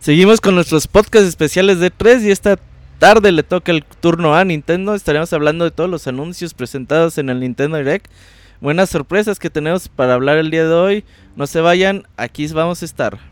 Seguimos con nuestros podcasts especiales de 3 y esta tarde le toca el turno a Nintendo. Estaremos hablando de todos los anuncios presentados en el Nintendo Direct. Buenas sorpresas que tenemos para hablar el día de hoy. No se vayan, aquí vamos a estar.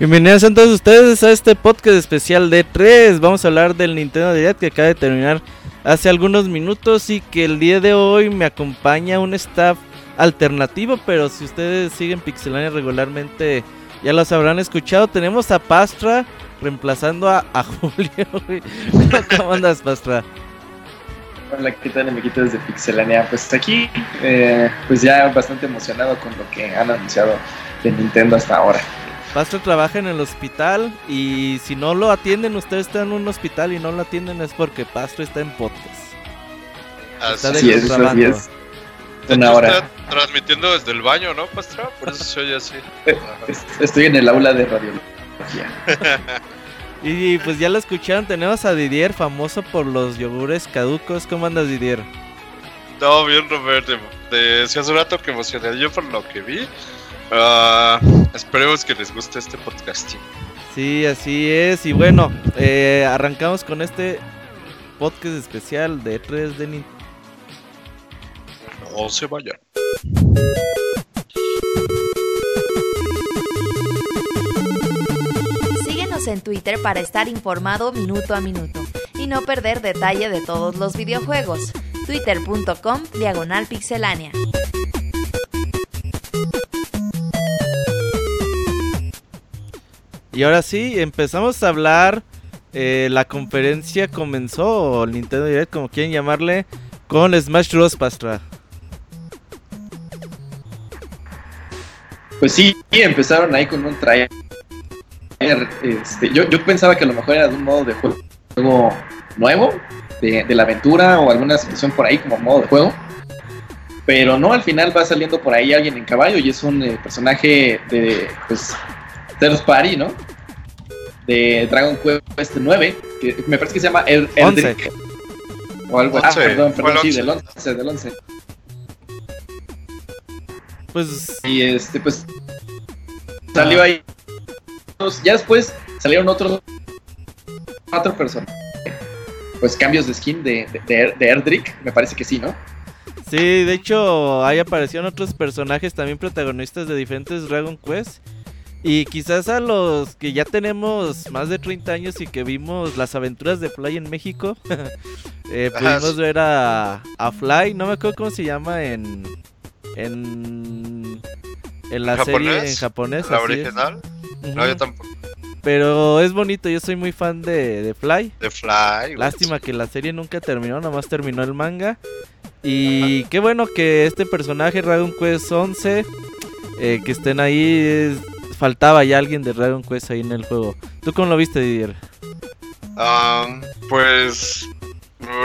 Bienvenidos a todos ustedes a este podcast especial de 3. Vamos a hablar del Nintendo Direct que acaba de terminar hace algunos minutos y que el día de hoy me acompaña un staff alternativo, pero si ustedes siguen Pixelania regularmente ya los habrán escuchado. Tenemos a Pastra reemplazando a, Julio. ¿Cómo andas, Pastra? Hola, ¿qué tal, amiguitos de Pixelania? Pues aquí, eh, pues ya bastante emocionado con lo que han anunciado de Nintendo hasta ahora. Pastor trabaja en el hospital y si no lo atienden, ustedes están en un hospital y no lo atienden es porque Pastor está en podcast. Así es, así es. Una hora. Está transmitiendo desde el baño, ¿no, Pastor? Por eso se oye así. Estoy en el aula de radiología. y pues ya lo escucharon, tenemos a Didier, famoso por los yogures caducos. ¿Cómo andas, Didier? No, bien, Roberto. Decía hace rato que emocioné yo por lo que vi. Uh, esperemos que les guste este podcasting. Sí, así es. Y bueno, eh, arrancamos con este podcast especial de 3 de Nintendo. No se vayan. Síguenos en Twitter para estar informado minuto a minuto y no perder detalle de todos los videojuegos. Twitter.com Diagonal Pixelánea. Y ahora sí, empezamos a hablar. Eh, la conferencia comenzó, o Nintendo Direct, como quieren llamarle, con Smash Bros. Pastra. Pues sí, empezaron ahí con un trailer. Este, yo, yo pensaba que a lo mejor era de un modo de juego nuevo, de, la aventura o alguna situación por ahí como modo de juego. Pero no, al final va saliendo por ahí alguien en caballo y es un eh, personaje de, pues, Third Party, ¿no? De Dragon Quest 9, que me parece que se llama El Eldrick. O algo así. Ah, perdón, perdón, sí, del 11, del 11. Pues. Y este, pues. Salió ahí. Ya después salieron otros. Cuatro personas. Pues cambios de skin de, de, de Erdrick, me parece que sí, ¿no? Sí, de hecho, ahí aparecieron otros personajes también protagonistas de diferentes Dragon Quest. Y quizás a los que ya tenemos más de 30 años y que vimos las aventuras de Fly en México, eh, pudimos ver a, Fly, no me acuerdo cómo se llama en en, en la serie en japonés. ¿La original? No, yo tampoco. Pero es bonito, yo soy muy fan de, de Fly. De Fly. Lástima que la serie nunca terminó, nomás terminó el manga. Y qué bueno que este personaje, Dragon Quest 11, eh, que estén ahí, faltaba ya alguien de Dragon Quest ahí en el juego. ¿Tú cómo lo viste, Didier? pues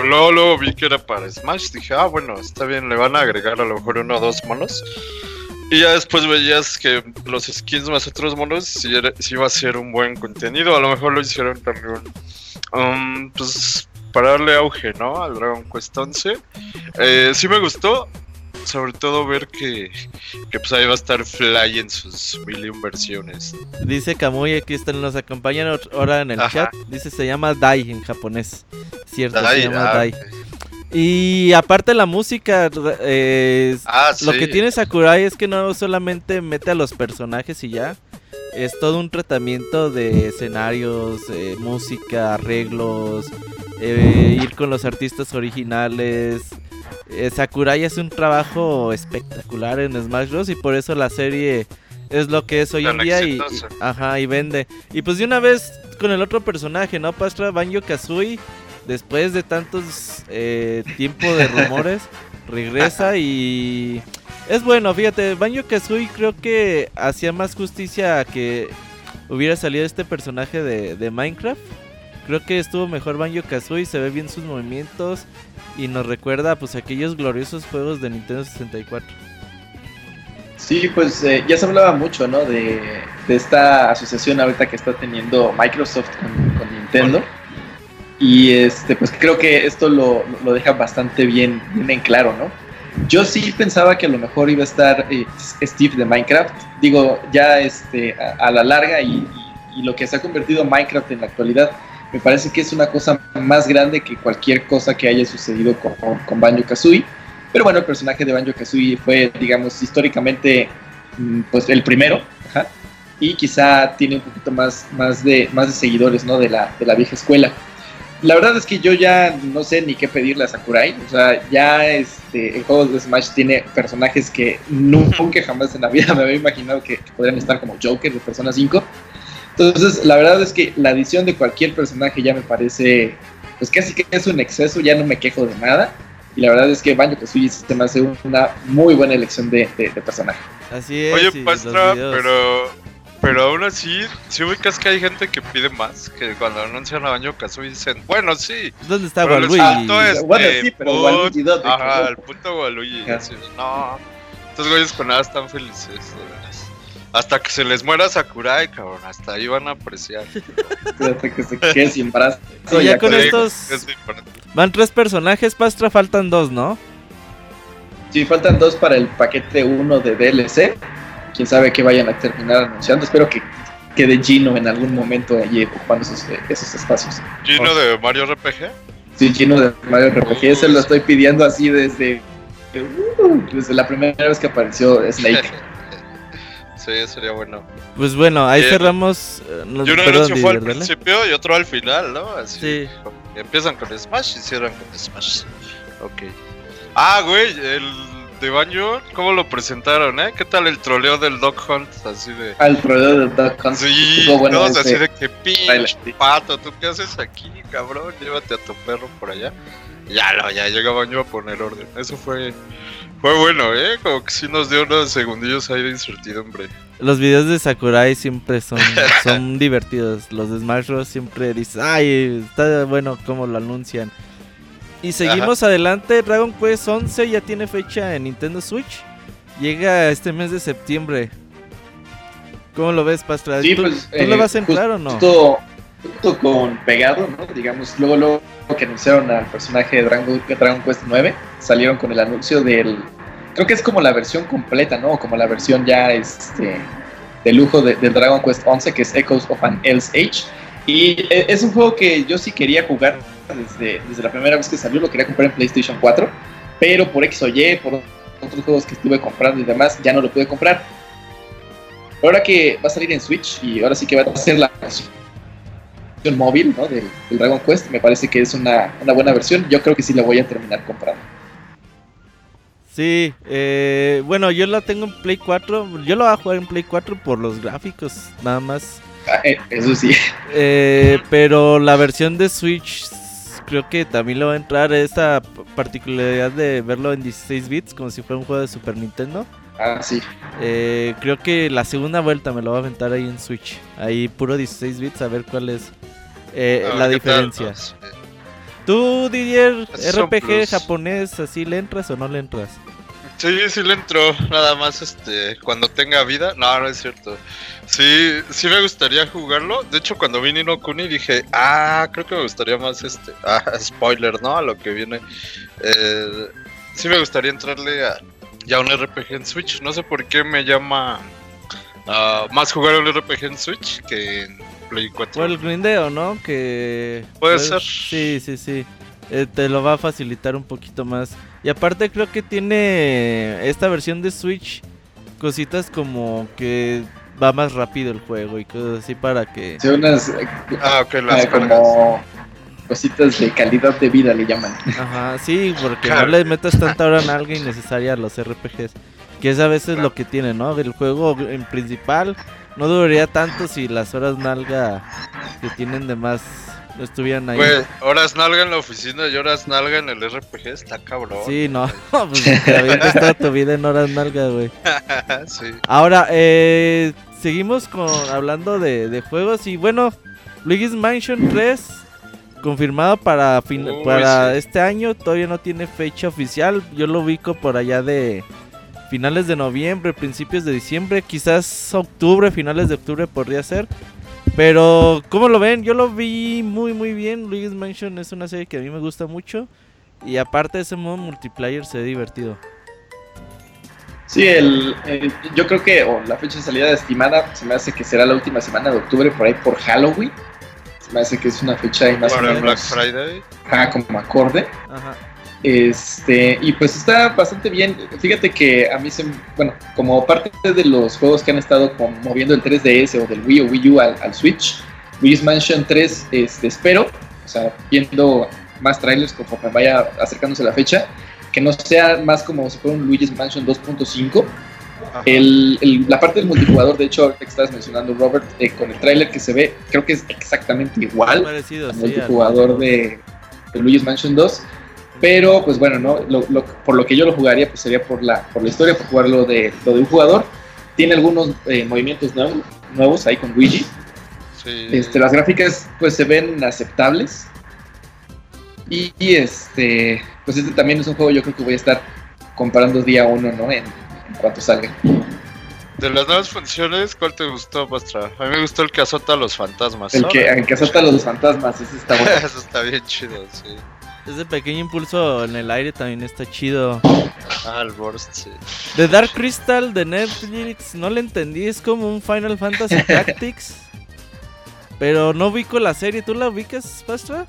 luego, luego vi que era para Smash. Dije, ah, bueno, está bien, le van a agregar a lo mejor uno o dos monos. Y ya después veías que los skins más otros monos si, iba a ser un buen contenido. A lo mejor lo hicieron también. pues para darle auge, ¿no? Al Dragon Quest 11. Eh, sí me gustó. Sobre todo ver que, que pues ahí va a estar Fly en sus mil versiones. Dice Kamui, aquí están, nos acompañan ahora en el Ajá. chat. Dice, se llama Dai en japonés. Cierto, Dai, se llama ah, Dai. Y aparte la música, eh, Ah, lo que tiene Sakurai es que no solamente mete a los personajes y ya. Es todo un tratamiento de escenarios, eh, música, arreglos, eh, ir con los artistas originales. Eh, Sakurai hace un trabajo espectacular en Smash Bros. y por eso la serie es lo que es hoy en día y, ajá, y vende. Y pues de una vez con el otro personaje, ¿no? Pastra Banjo Kazooie, después de tantos eh, tiempo de rumores, regresa y es bueno, fíjate, Banjo Kazooie creo que hacía más justicia a que hubiera salido este personaje de, de Minecraft. Creo que estuvo mejor Banjo Kazooie, se ve bien sus movimientos y nos recuerda pues aquellos gloriosos juegos de Nintendo 64. Sí, pues eh, ya se hablaba mucho, ¿no? De, de esta asociación ahorita que está teniendo Microsoft con, Nintendo. Y este, pues creo que esto lo, lo deja bastante bien, bien en claro, ¿no? Yo sí pensaba que a lo mejor iba a estar eh, Steve de Minecraft. Digo, ya este, a, la larga y, y- y lo que se ha convertido Minecraft en la actualidad, me parece que es una cosa más grande que cualquier cosa que haya sucedido con, con, Banjo Kazooie. Pero bueno, el personaje de Banjo Kazooie fue, digamos, históricamente, mm, pues el primero, y quizá tiene un poquito más, más, de, más de seguidores, ¿no? De la, de la vieja escuela. La verdad es que yo ya no sé ni qué pedirle a Sakurai, o sea, ya este, el juego de Smash tiene personajes que nunca jamás en la vida me había imaginado que podrían estar como Joker de Persona 5. Entonces, la verdad es que la adición de cualquier personaje ya me parece, pues casi que es un exceso, ya no me quejo de nada. Y la verdad es que Banjo Kazooie se me hace una muy buena elección de, de- de personaje. Así es. Oye, Pastra, pero, pero aún así, si ubicas que hay gente que pide más, que cuando anuncian a Banjo Kazooie dicen, bueno, sí, ¿Dónde está pero Waluigi? faltó este Bueno, sí, pero put- Waluigi, ¿dónde Ajá, el puto Waluigi. Así, no, estos güeyes con nada están felices, de veras. Hasta que se les muera Sakurai, cabrón, hasta ahí van a apreciar. Fíjate que se quede sin brazo. Y ya con con estos-. Van tres personajes, Pastra, faltan dos, ¿no? Sí, faltan dos para el paquete 1 de DLC. Quién sabe qué vayan a terminar anunciando. Espero que quede Gino en algún momento allí ocupando esos, esos espacios. Gino de Mario RPG. Sí, Gino de Mario RPG. Ese lo estoy pidiendo así desde, uh, desde la primera vez que apareció Snake. sí, sería bueno. Pues bueno, ahí Bien. cerramos. eh, nos- Y un perdón, anuncio fue al principio y otro al final, ¿no? Así. Sí. Empiezan con Smash y cierran con Smash. Ok. Ah, güey, el de Banjo, ¿cómo lo presentaron, eh? ¿Qué tal el troleo del Dog Hunt? Así de. Al proveedor de Duck Hunt. Sí, bueno ese así de que pinche pato, ¿tú qué haces aquí, cabrón? Llévate a tu perro por allá. Ya no, ya llega Banjo a poner orden. Eso fue. Fue bueno, ¿eh? Como que sí nos dio unos segundillos ahí de incertidumbre. Los videos de Sakurai siempre son, son divertidos. Los de Smash Bros. siempre dices, ay, está bueno cómo lo anuncian. Y seguimos adelante. Dragon Quest 11 ya tiene fecha en Nintendo Switch. Llega este mes de septiembre. ¿Cómo lo ves, Pastra? Sí, ¿Tú, pues, tú le eh, vas a entrar o no? Justo, justo con pegado, ¿no? Digamos, luego, luego que anunciaron al personaje de Dragon, de Dragon Quest 9, salieron con el anuncio del. Creo que es como la versión completa, ¿no? Como la versión ya este, de lujo de- del Dragon Quest 11, que es Echoes of an Else Age. Y eh, es un juego que yo sí quería jugar desde, la primera vez que salió, lo quería comprar en PlayStation 4, pero por X o Y, por otros juegos que estuve comprando y demás, ya no lo pude comprar. Ahora que va a salir en Switch y ahora sí que va a ser la versión móvil del, Dragon Quest, me parece que es una buena versión. Yo creo que sí la voy a terminar comprando. Sí, eh, bueno, yo la tengo en Play 4. Yo lo voy a jugar en Play 4 por los gráficos, nada más. Ah, eh, Eso sí. Eh, pero la versión de Switch creo que también le va a entrar esa p- particularidad de verlo en 16 bits, como si fuera un juego de Super Nintendo. Ah, sí. Eh, creo que la segunda vuelta me lo va a aventar ahí en Switch. Ahí puro 16 bits, a ver cuál es eh, la tal, diferencia. ¿no? Sí. ¿Tú, Didier, RPG japonés, así le entras o no le entras? Sí, sí le entró, nada más este, cuando tenga vida. No, no es cierto. Sí, sí me gustaría jugarlo. De hecho, cuando vi Nino Kuni dije, ah, creo que me gustaría más este. Ah, spoiler, ¿no? A lo que viene. Eh, sí me gustaría entrarle a, ya un RPG en Switch. No sé por qué me llama ah, más jugar un RPG en Switch que en Play 4. O el grindeo, ¿no? Que... Puede pues, ser. Sí, sí, sí. Eh, te lo va a facilitar un poquito más. Y aparte creo que tiene esta versión de Switch cositas como que va más rápido el juego y cosas así para que... Sí, unas eh, Ah, ok, las ah, como cositas de calidad de vida le llaman. Ajá, sí, porque no le metas tanta hora en algo innecesaria a los RPGs. Que es a veces lo que tiene, ¿no? El juego en principal no duraría tanto si las horas nalga que tienen de más no estuvieran ahí. Güey, horas nalga en la oficina y horas nalga en el RPG, está cabrón. Sí, no, pues te avientas toda tu vida en horas nalga, güey. sí. Ahora, eh, seguimos con hablando de, de juegos y bueno, Luigi's Mansion 3 confirmado para fin- Uy, para sí. este año, todavía no tiene fecha oficial. Yo lo ubico por allá de finales de noviembre, principios de diciembre, quizás octubre, finales de octubre podría ser. Pero, ¿cómo lo ven? Yo lo vi muy, muy bien. Luigi's Mansion es una serie que a mí me gusta mucho. Y aparte de ese modo multiplayer se ve divertido. Sí, el, el- yo creo que o la fecha de salida estimada se me hace que será la última semana de octubre, por ahí por Halloween. Se me hace que es una fecha ahí más o Para el Black menos Friday. ajá, como acorde. Ajá. Este, y pues está bastante bien. Fíjate que a mí se, bueno, como parte de los juegos que han estado moviendo el 3DS o del Wii o Wii U al, al Switch, Luigi's Mansion 3, este, espero, o sea, viendo más trailers conforme vaya acercándose la fecha, que no sea más como si fuera un Luigi's Mansion 2.5. Ajá. El, el- la parte del multijugador, de hecho, ahorita que estabas mencionando, Robert, eh, con el trailer que se ve, creo que es exactamente igual Parecido, al sí, al- multijugador de, de Luigi's Mansion 2. Pero, pues bueno, ¿no? Lo- lo- por lo que yo lo jugaría, pues sería por la, por la historia, por jugarlo de, lo de un jugador. Tiene algunos eh, movimientos nuevos, nuevos ahí con Luigi. Sí. Este, las gráficas, pues se ven aceptables. Y, y, este, pues este también es un juego yo creo que voy a estar comprando día uno, ¿no? En, en cuanto salga. De las nuevas funciones, ¿cuál te gustó, Pastra? A mí me gustó el que azota a los fantasmas. El que, el que azota a los fantasmas, ese está bueno. Eso está bien chido, sí. Ese pequeño impulso en el aire también está chido. Ah, el burst, sí. The Dark Crystal de Netflix, no le entendí, es como un Final Fantasy Tactics. Pero no ubico la serie, ¿tú la ubicas, Pastra?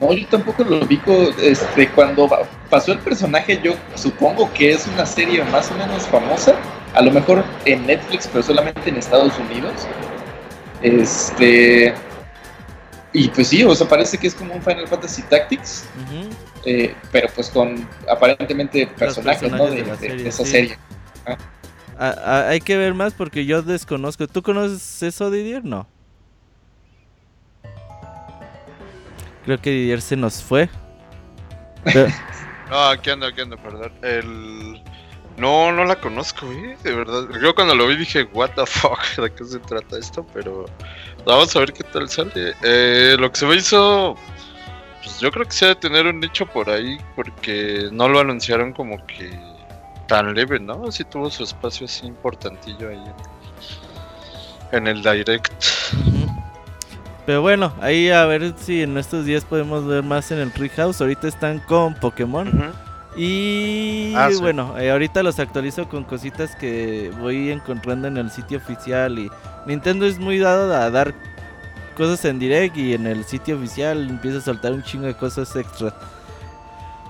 No, yo tampoco lo ubico. Este, cuando pasó el personaje, yo supongo que es una serie más o menos famosa. A lo mejor en Netflix, pero solamente en Estados Unidos. Este. Y pues sí, o sea, parece que es como un Final Fantasy Tactics. Eh, pero pues con aparentemente personajes, ¿no? De, de la de- serie, de esa sí. serie. Ah, ah, hay que ver más porque yo desconozco. ¿Tú conoces eso, Didier? No. Creo que Didier se nos fue. Pero- No, aquí ando, aquí ando, perdón. El... No, no la conozco, ¿eh? De verdad. Yo cuando lo vi dije, what the fuck, ¿de qué se trata esto? Pero vamos a ver qué tal sale. Eh, lo que se me hizo, pues yo creo que se ha de tener un nicho por ahí, porque no lo anunciaron como que tan leve, ¿no? Sí tuvo su espacio así importantillo ahí en, en el direct. Pero bueno, ahí a ver si en estos días podemos ver más en el Treehouse. Ahorita están con Pokémon. Y Ah, sí. bueno, eh, ahorita los actualizo con cositas que voy encontrando en el sitio oficial. Y Nintendo es muy dado a dar cosas en direct y en el sitio oficial empieza a soltar un chingo de cosas extra.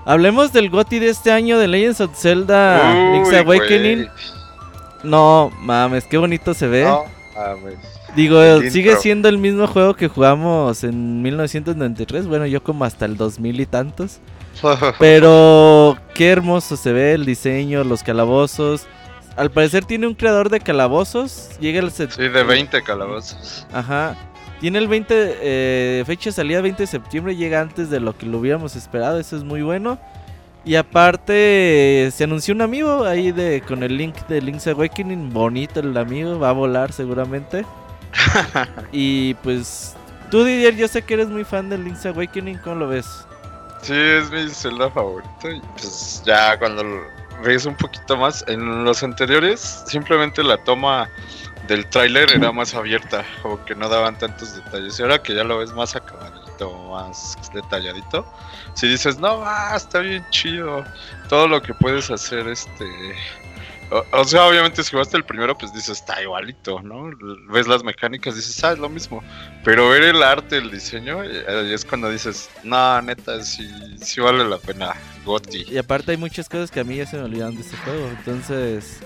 Hablemos del GOTY de este año de Legends of Zelda Link's Awakening. No, mames, qué bonito se ve. No, mames. Digo, El sigue intro. siendo el mismo juego que jugamos en 1993. Bueno, yo como hasta el 2000 y tantos. Pero qué hermoso se ve el diseño, los calabozos. Al parecer tiene un creador de calabozos. Llega el set- Sí, de 20 calabozos. Ajá. Tiene el 20 eh, fecha de salida 20 de septiembre, llega antes de lo que lo hubiéramos esperado, eso es muy bueno. Y aparte se anunció un amigo ahí de con el link de Link's Awakening, bonito el amigo, va a volar seguramente. y pues tú Didier, yo sé que eres muy fan de Link's Awakening, ¿cómo lo ves? Sí, es mi Zelda favorito. Y pues ya cuando ves un poquito más, en los anteriores, simplemente la toma del tráiler era más abierta, como que no daban tantos detalles. Y ahora que ya lo ves más acabadito, más detalladito, si dices, no, ah, está bien chido, todo lo que puedes hacer, este... O, o sea, obviamente si jugaste el primero, pues dices, está igualito, ¿no? Ves las mecánicas, dices, ah, es lo mismo. Pero ver el arte, el diseño, eh, es cuando dices, no, neta, sí, sí vale la pena, Gotti. Y aparte hay muchas cosas que a mí ya se me olvidaron de este juego. Entonces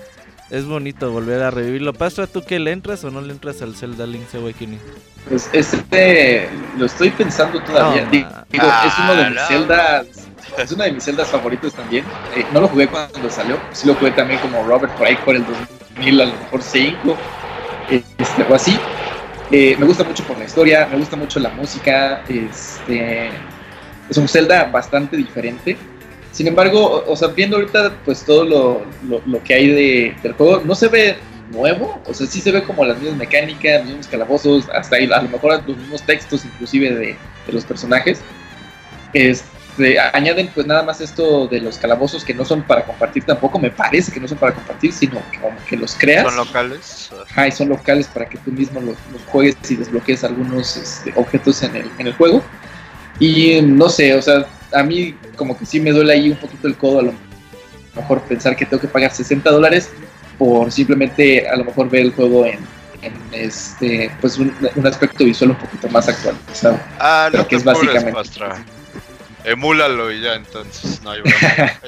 es bonito volver a revivirlo. Pastra, ¿tú que le entras o no le entras al Zelda Link's Awakening? Pues este lo estoy pensando todavía. No, Digo, ma. es uno de mis Ah, no. celdas. Es una de mis celdas favoritos también. Eh, no lo jugué cuando salió. Sí lo jugué también como Robert ahí por el 2000, a lo mejor 5 este, o así. Eh, me gusta mucho por la historia, me gusta mucho la música. Este, es un Zelda bastante diferente. Sin embargo, o sea, viendo ahorita pues todo lo, lo- lo que hay de, del juego, no se ve nuevo, o sea, sí se ve como las mismas mecánicas, los mismos calabozos, hasta ahí, a lo mejor los mismos textos inclusive de, de los personajes. Este, añaden pues nada más esto de los calabozos que no son para compartir tampoco, me parece que no son para compartir, sino que como que los creas. ¿Son locales? Ajá, y son locales para que tú mismo los, los juegues y desbloquees algunos este, objetos en el, en el juego. Y eh, no sé, o sea, a mí como que sí me duele ahí un poquito el codo a lo mejor pensar que tengo que pagar 60 dólares por simplemente a lo mejor ver el juego en, en este pues un, un aspecto visual un poquito más actualizado. Ah, no que es básicamente- Pastra. Emúlalo y ya, entonces, no hay broma.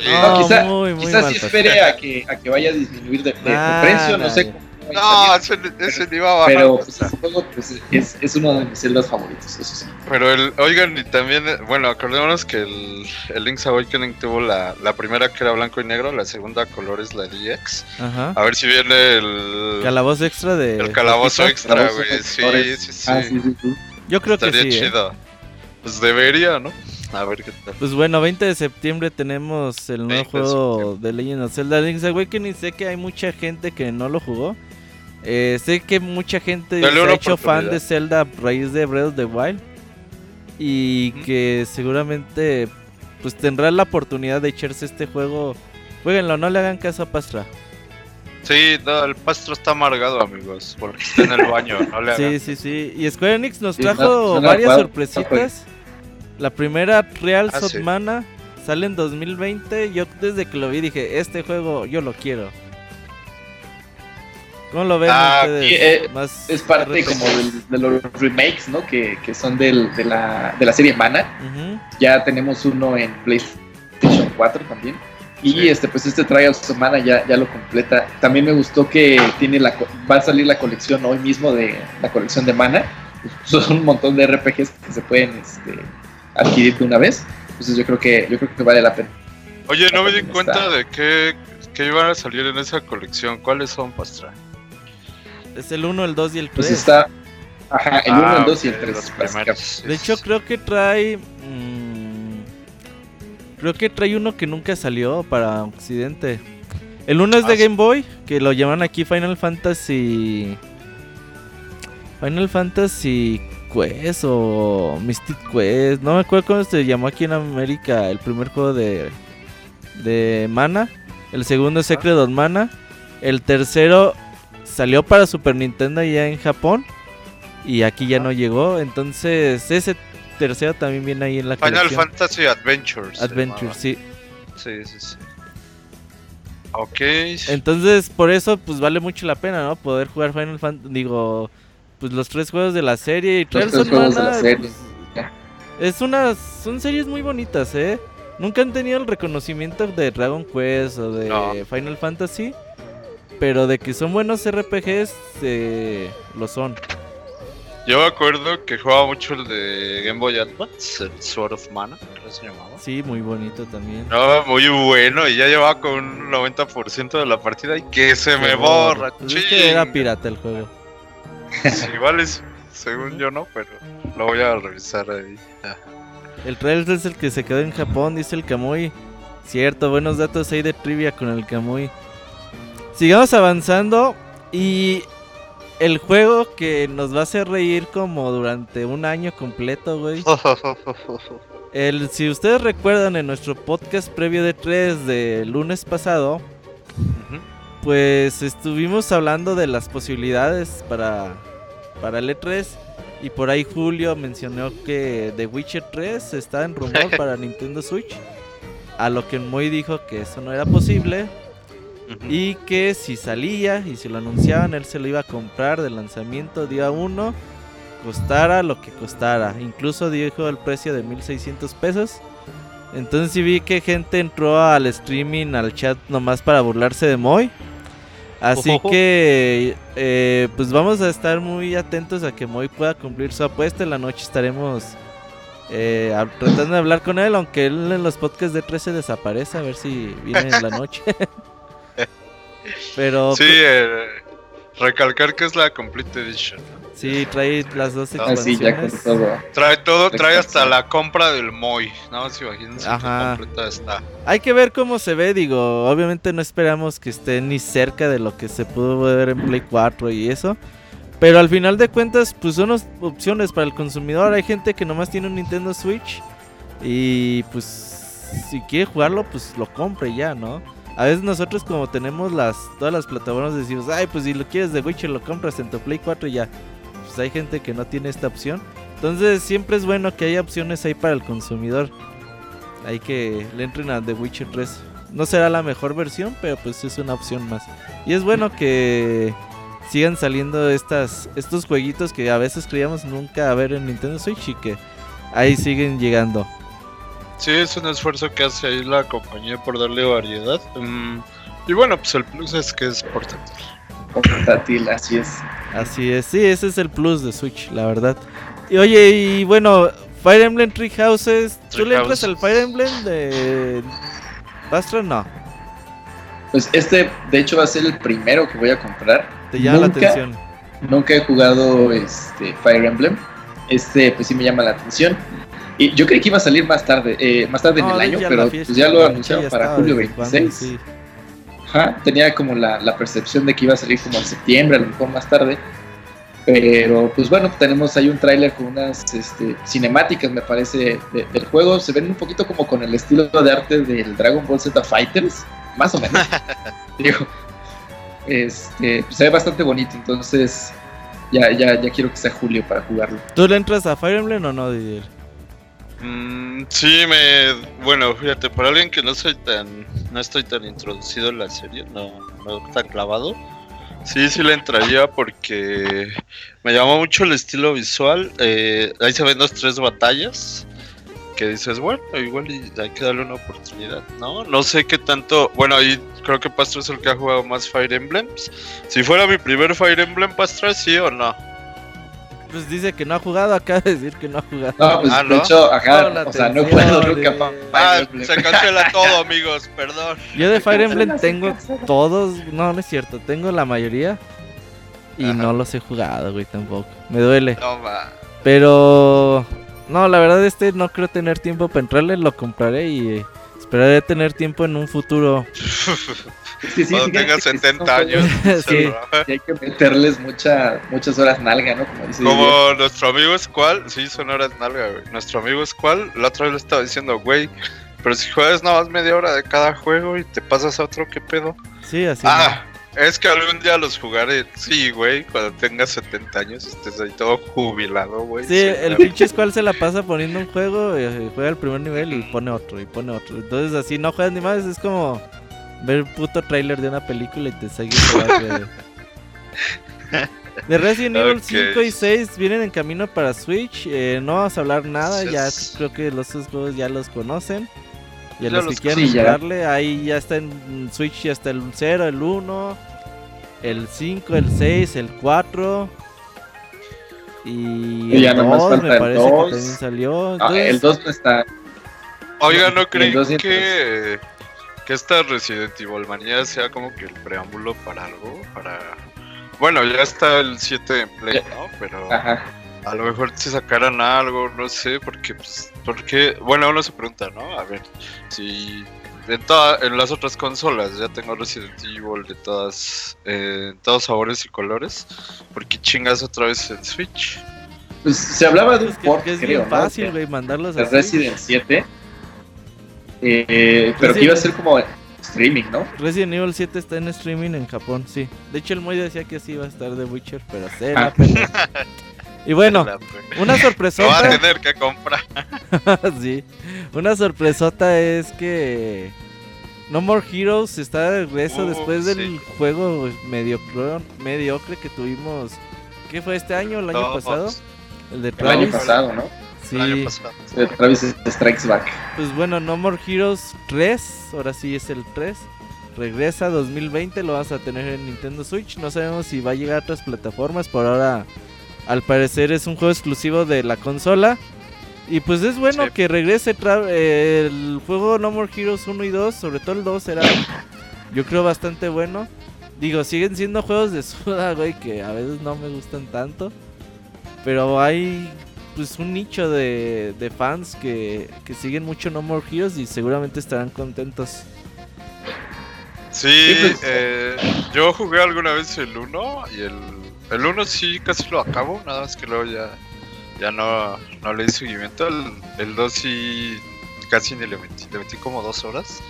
Y- No, No, quizá, muy, muy quizás mal, sí Pastor. espere a que, a que vaya a disminuir de, de- de Ah, precio, no sé No, ese, ese ni va a bajar. pero pues, ese juego pues, es, es uno de mis celdas favoritos, eso sí. Pero el, oigan, y también, eh, bueno, acordémonos que el, el Link's Awakening tuvo la, la primera que era blanco y negro, la segunda a colores, la DX. Ajá. A ver si viene el, Calabozo extra de. el calabozo extra, güey. con Sí, colores. sí, sí. Ah, sí, sí, sí. Yo creo que Estaría sí. ¿eh? chido. Pues debería, ¿no? A ver qué tal. Pues bueno, 20 de septiembre tenemos el nuevo 20 de juego de Legend of Zelda Link's Awakening. Sé que hay mucha gente que no lo jugó. Eh, sé que mucha gente Dale se ha hecho fan de Zelda a raíz de Breath of the Wild. Y que seguramente pues tendrá la oportunidad de echarse este juego. Jueguenlo, no le hagan caso a Pastra. Sí, no, el pastro está amargado, amigos, porque está en el baño, no le hagan. Sí, sí, sí. Y Square Enix nos Sí, trajo no, no lo varias sorpresitas. La primera Real Ah, sí. Sotmana sale en 2020. Yo desde que lo vi dije, este juego yo lo quiero. ¿Cómo lo ven Ah, ustedes? eh, Más Es parte RPG. como del- de los remakes, ¿no? Que, que son del, de, la, de la serie Mana. Ya tenemos uno en PlayStation 4 también. Y Sí. este, pues este Trials of Mana ya, ya lo completa. También me gustó que tiene la va a salir la colección hoy mismo de la colección de Mana. Son un montón de RPGs que se pueden este, adquirir de una vez. Entonces yo creo que yo creo que vale la pena. Oye, no me di Está- cuenta de qué, qué iban a salir en esa colección. ¿Cuáles son, Pastra? Es el 1, el 2 y el 3. Pues está ajá, el 1, Ah, el 2 y el ok, 3. los primeros. De hecho, creo que trae. mm, creo que trae uno que nunca salió para Occidente. El uno es de Ah. Game Boy, que lo llaman aquí Final Fantasy. Final Fantasy Quest o Mystic Quest. No me acuerdo cómo se llamó aquí en América el primer juego de, de Mana. El segundo es Secret of Mana. El tercero salió para Super Nintendo ya en Japón. Y aquí ya no llegó. Entonces, ese tercero también viene ahí en la Final colección. Fantasy Adventures. se Adventure, llamaba. sí. Sí, sí, sí. Ok. Entonces, por eso, pues vale mucho la pena, ¿no? Poder jugar Final Fantasy. Digo, pues los tres juegos de la serie. Y Los Trials tres juegos de la serie. pues, es unas. Son series muy bonitas, ¿eh? Nunca han tenido el reconocimiento de Dragon Quest o de No. Final Fantasy. Pero de que son buenos RPGs, eh, lo son. Yo me acuerdo que jugaba mucho el de Game Boy Advance, el Sword of Mana, creo que se llamaba. Sí, muy bonito también. No, muy bueno, y ya llevaba con un 90% de la partida y que se me borra. Pues es que era pirata el juego. Igual es, según yo no, pero lo voy a revisar ahí. El Trails es el que se quedó en Japón, dice el Kamui. Cierto, buenos datos ahí de trivia con el Kamui. Sigamos avanzando y el juego que nos va a hacer reír como durante un año completo, güey. El, si ustedes recuerdan en nuestro podcast previo de 3 de lunes pasado, pues estuvimos hablando de las posibilidades para, para el E3 Y por ahí Julio mencionó que The Witcher 3 está en rumor para Nintendo Switch. A lo que Moy dijo que eso no era posible. Y que si salía y si lo anunciaban, él se lo iba a comprar de lanzamiento día 1, costara lo que costara. Incluso dijo el precio de 1600 pesos. Entonces sí vi que gente entró al streaming, al chat, nomás para burlarse de Moy. Así que, eh, pues vamos a estar muy atentos a que Moy pueda cumplir su apuesta. En la noche estaremos eh, tratando de hablar con él, aunque él en los podcasts de 13 desaparece, a ver si viene en la noche. Pero Sí, eh, recalcar que es la Complete Edition. ¿no? Sí, trae las dos Ah, sí, ya con expansiones. todo. Trae todo, trae hasta la compra del Moy. No, si imagínense Ajá. qué completa está. Hay que ver cómo se ve, digo, obviamente no esperamos que esté ni cerca de lo que se pudo ver en Play 4 y eso. Pero al final de cuentas, pues son opciones para el consumidor. Hay gente que nomás tiene un Nintendo Switch y pues si quiere jugarlo, pues lo compre y ya, ¿no? A veces nosotros como tenemos las todas las plataformas decimos, ay, pues si lo quieres de Witcher lo compras en tu Play 4 y ya. Pues hay gente que no tiene esta opción. Entonces siempre es bueno que haya opciones ahí para el consumidor. Hay que le entren a The Witcher 3. No será la mejor versión, pero pues es una opción más. Y es bueno que sigan saliendo estos jueguitos que a veces creíamos nunca ver en Nintendo Switch y que ahí siguen llegando. Sí, es un esfuerzo que hace ahí la compañía por darle variedad. Mm, y bueno, pues el plus es que es portátil. Portátil, así es. Así es, sí, ese es el plus de Switch, la verdad. Y oye, y bueno, Fire Emblem Three Houses, ¿tú le entras al Fire Emblem de Bastra? No, Pues este, de hecho, va a ser el primero que voy a comprar. te llama la atención. Nunca he jugado este Fire Emblem. Este, pues sí me llama la atención. Y yo creí que iba a salir más tarde, eh, más tarde No, en el año, pero fiesta, pues ya lo anunciaron para julio desde cuándo, 26. sí. Ajá, tenía como la, la percepción de que iba a salir como en septiembre, a lo mejor más tarde. Pero pues bueno, tenemos ahí un tráiler con unas este, cinemáticas, me parece, de- del juego. Se ven un poquito como con el estilo de arte del Dragon Ball Z Fighters, más o menos. Digo, este, pues, se ve bastante bonito, entonces ya, ya, ya quiero que sea julio para jugarlo. ¿Tú le entras a Fire Emblem o no, Didier? Mm, sí, me. Bueno, fíjate, para alguien que no soy tan. No estoy tan introducido en la serie, no, no tan clavado. Sí, sí le entraría porque me llamó mucho el estilo visual. eh, ahí se ven dos, tres batallas que dices, bueno, igual hay que darle una oportunidad, ¿no? No sé qué tanto. Bueno, ahí creo que Pastra es el que ha jugado más Fire Emblems. Si fuera mi primer Fire Emblem, Pastra, sí o no. Pues dice que no ha jugado, acaba de decir que no ha jugado. No, pues Ah, de ¿no? hecho, ajá, Toda la o sea, no puedo de- nunca pa- Ah, se cancela todo, amigos, perdón. Yo de Fire Emblem tengo todos, no, no es cierto, tengo la mayoría y Ajá. no los he jugado, güey, tampoco. Me duele. No, ma. Pero no, la verdad este no creo tener tiempo para entrarle, lo compraré y eh, esperaré tener tiempo en un futuro. Sí, Cuando fíjate tenga que son 70 años. Sí. hay que meterles mucha, muchas horas nalga, ¿no? Como dice Didier. Como nuestro amigo Squall, sí, son horas nalga, güey. Nuestro amigo Squall, la otra vez le estaba diciendo, güey, pero si juegas nada más media hora de cada juego y te pasas a otro, ¿qué pedo? Sí, así. ah, es que algún día los jugaré. Sí, güey, cuando tengas 70 años estés ahí todo jubilado, güey. Sí, el pinche Squall se la pasa poniendo un juego, eh, juega el primer nivel y pone otro, y pone otro. Entonces así no juegas ni más, es como ver un puto trailer de una película y te jugando. De Resident Evil Ok. 5 y 6 vienen en camino para Switch. eh, no vamos a hablar nada, ya creo que los otros juegos ya los conocen. Y a los, los que quieran Sí, jugarle, ahí ya está en Switch, ya está el 0, el 1, el 5, el 6, el 4. Y Y ya el nomás 2 falta me parece 2. que también salió. Ah, Entonces, el 2 no está. Oiga, ¿no creen 200. que, que esta Resident Evil manía sea como que el preámbulo para algo? Para... Bueno, ya está el 7 en Play, ¿no? Pero... Ajá. A lo mejor si sacaran algo, no sé, porque, pues, porque, bueno, uno se pregunta, ¿no? A ver, si en, toda- en las otras consolas ya tengo Resident Evil de todas, eh, en todos sabores y colores, ¿por qué chingas otra vez en Switch? Pues se hablaba de un es que, port, que es creo, bien ¿no? fácil, güey, mandarlos a. Resident 7. Eh, pero que iba a ser como streaming, ¿no? Resident Evil 7 está en streaming en Japón, sí. De hecho, el Moy decía que sí iba a estar de Witcher, pero se Ah. la peló. Y bueno, una Lo va a sorpresota. tener que comprar. sí. Una sorpresota es que No More Heroes está de regreso Uh, después del juego mediocre, mediocre que tuvimos. ¿Qué fue este año? ¿El año Todos. pasado? El de El año pasado, ¿no? Sí. El año pasado. Travis Strikes Back. Pues bueno, No More Heroes 3, ahora sí es el 3. Regresa 2020, lo vas a tener en Nintendo Switch. No sabemos si va a llegar a otras plataformas. Por ahora, al parecer, es un juego exclusivo de la consola. Y pues es bueno Sí. que regrese tra- el juego No More Heroes 1 y 2. Sobre todo el 2 era, yo creo, bastante bueno. Digo, siguen siendo juegos de suda, güey, que a veces no me gustan tanto. Pero hay pues un nicho de, de fans que, que siguen mucho No More Heroes y seguramente estarán contentos. Sí, Sí, pues- eh, yo jugué alguna vez el 1 y el, el 1 sí casi lo acabo, nada más que luego ya, ya no, no le di seguimiento. El, el 2 sí casi ni le metí, le metí como dos horas.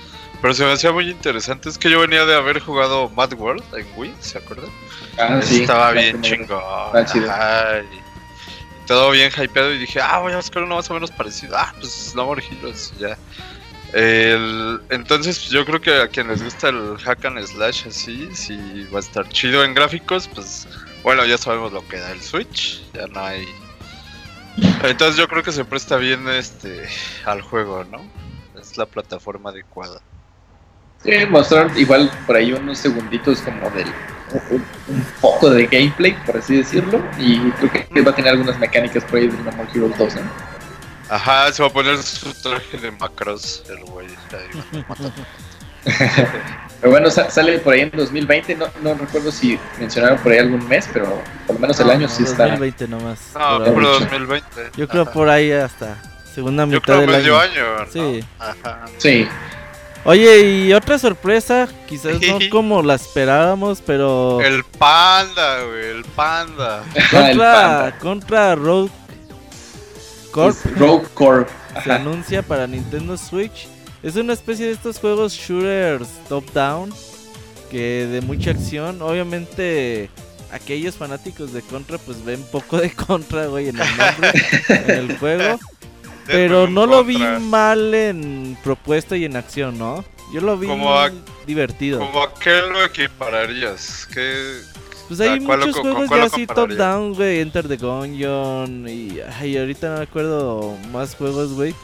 Pero se me hacía muy interesante, es que yo venía de haber jugado Mad World en Wii, ¿se acuerdan? Ah, sí. Estaba bien primera. chingón. Todo bien hypeado y dije, ah, voy a buscar uno más o menos parecido. Ah, pues No More Heroes, ya. El- entonces yo creo que a quien les gusta el hack and slash así, si va a estar chido en gráficos, pues bueno, ya sabemos lo que da el Switch, ya no hay... Entonces yo creo que se presta bien este al juego, ¿no? Es la plataforma adecuada. Sí, mostraron igual por ahí unos segunditos como del un, poco de gameplay, por así decirlo, y creo que va a tener algunas mecánicas por ahí del No More Heroes 2, ¿no? Ajá, se va a poner su traje de macros, el güey. Pero bueno, sa- sale por ahí en 2020, no, no recuerdo si mencionaron por ahí algún mes, pero por lo menos el No, año no, sí está. 2020 nomás. No, ahora. 2020. Yo creo Ajá. por ahí hasta segunda Yo mitad creo del medio año. año, ¿no? Sí. Ajá. Sí, Oye, y otra sorpresa, quizás no como la esperábamos, pero El panda, güey, el panda. el contra, Panda. contra Rogue Corp Es Rogue Corp. se Ajá. anuncia para Nintendo Switch. Es una especie de estos juegos shooters top-down que de mucha acción. Obviamente, aquellos fanáticos de Contra, pues ven poco de Contra, güey, en el nombre, en el juego. Pero no lo vi mal en propuesta y en acción, ¿no? Yo lo vi Como a- divertido. Como a qué lo equipararías? ¿Qué... Pues hay ¿a cuál lo muchos juegos ya así top down, güey, Enter the Gungeon y ay, ahorita no me acuerdo más juegos, güey.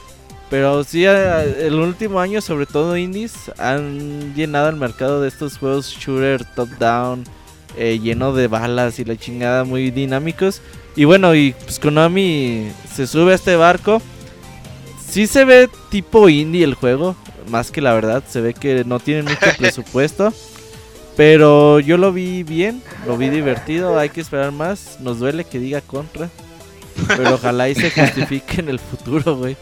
Pero sí, el último año, sobre todo indies, han llenado el mercado de estos juegos shooter top down, eh, lleno de balas y la chingada, muy dinámicos. Y bueno, y pues Konami se sube a este barco. Sí se ve tipo indie el juego, más que la verdad, se ve que no tienen mucho presupuesto. Pero yo lo vi bien, lo vi divertido, hay que esperar más. Nos duele que diga contra. Pero ojalá y se justifique en el futuro, güey.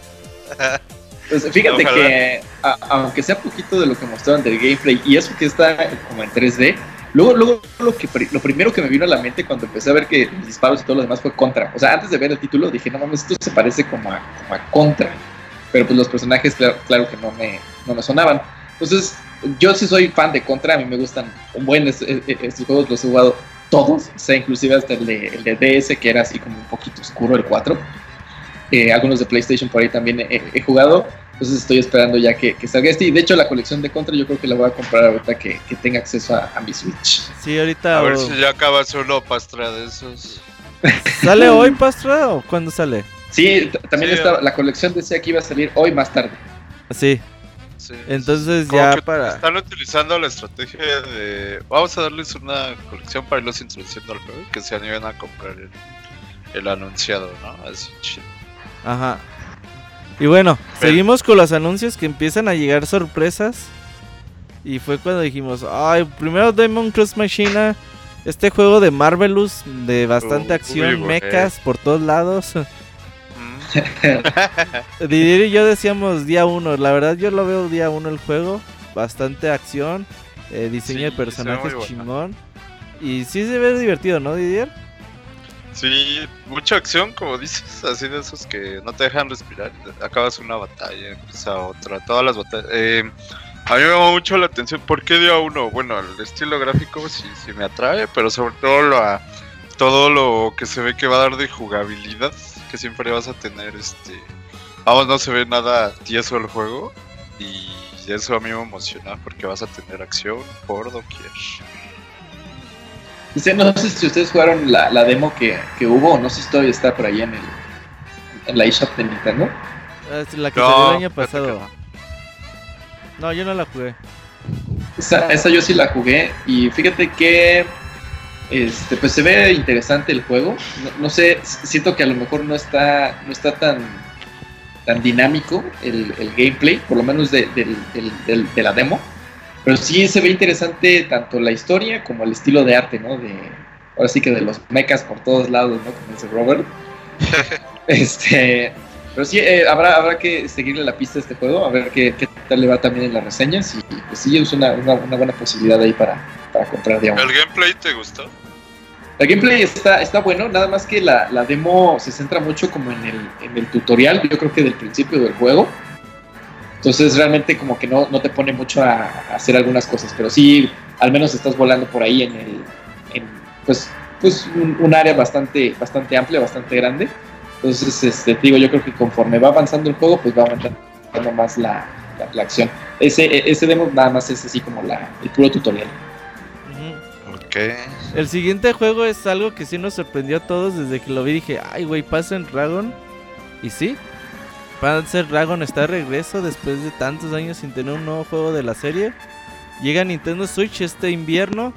Pues fíjate Ojalá. que, a- aunque sea poquito de lo que mostraron del gameplay, y eso que está como en 3D, luego, luego lo, que, lo primero que me vino a la mente cuando empecé a ver que los disparos y todo lo demás fue contra. O sea, antes de ver el título dije, no mames, esto se parece como a, como a contra. Pero pues los personajes, claro, claro que no me, no me sonaban. Entonces, yo sí soy fan de Contra, a mí me gustan un buen es- es- estos juegos, los he jugado todos, o sea, inclusive hasta el de, el de DS, que era así como un poquito oscuro, el 4. Eh, algunos de PlayStation por ahí también he, he jugado. Entonces estoy esperando ya que, que salga este. Y de hecho la colección de Contra yo creo que la voy a comprar ahorita que, que tenga acceso a, a mi Switch. Sí, ahorita A ver o- si ya acabas uno pastra de esos. ¿Sale hoy, Pastra, o cuándo sale? Sí, también Sí, está, eh. la colección decía que iba a salir hoy más tarde. Sí, Sí. entonces ya para... Están utilizando la estrategia de. Vamos a darles una colección para irlos introduciendo al juego y que se animen a comprar el, el anunciado, ¿no? Así chido. Ajá. Y bueno, Pero- seguimos con los anuncios que empiezan a llegar sorpresas. Y fue cuando dijimos, ay, primero Demon Cross Machina, este juego de Marvelous, de bastante Uy, acción, güey. mechas por todos lados. Didier y yo decíamos día uno, la verdad yo lo veo día uno el juego, bastante acción, eh, diseño Sí, de personajes chingón. Y sí se ve divertido, ¿no, Didier? Sí, mucha acción, como dices, así de esos que no te dejan respirar. Acabas una batalla, empieza otra, todas las batallas. Eh, a mí me llama mucho la atención. ¿Por qué día uno? Bueno, el estilo gráfico sí, sí me atrae, pero sobre todo la, todo lo que se ve que va a dar de jugabilidad, que siempre vas a tener este... Vamos, no se ve nada tieso el juego y eso a mí me emociona porque vas a tener acción por doquier. Dice, no sé si ustedes jugaron la, la demo que, que hubo, no sé si todavía está por ahí en el en la eShop de Nintendo. Es la que No, salió el año pasado. No, yo no la jugué. Esa, esa yo sí la jugué y fíjate que este pues se ve interesante el juego. No, no sé, siento que a lo mejor no está no está tan tan dinámico el, el gameplay, por lo menos de, del- del- del- de la demo. Pero sí se ve interesante tanto la historia como el estilo de arte, ¿no? De, ahora sí que de los mechas por todos lados, ¿no? Como dice Robert. este, pero sí, eh, habrá, habrá que seguirle la pista a este juego, a ver qué, qué tal le va también en las reseñas. Y pues sí, es una, una, una buena posibilidad ahí para, para comprar, digamos. ¿El gameplay te gustó? El gameplay está, está bueno, nada más que la, la demo se centra mucho como en el, en el tutorial, yo creo que del principio del juego. Entonces realmente como que no, no te pone mucho a, a hacer algunas cosas, pero sí, al menos estás volando por ahí en el, en, pues, pues un, un área bastante, bastante amplia, bastante grande. Entonces, este, te digo, yo creo que conforme va avanzando el juego, pues va aumentando más la, la, la acción. Ese, ese demo nada más es así como la, el puro tutorial. Ujú. Ok. El siguiente juego es algo que sí nos sorprendió a todos desde que lo vi. Dije, ay, güey, Panzer Dragon. Y sí, Panzer Dragon está de regreso después de tantos años sin tener un nuevo juego de la serie. Llega a Nintendo Switch este invierno.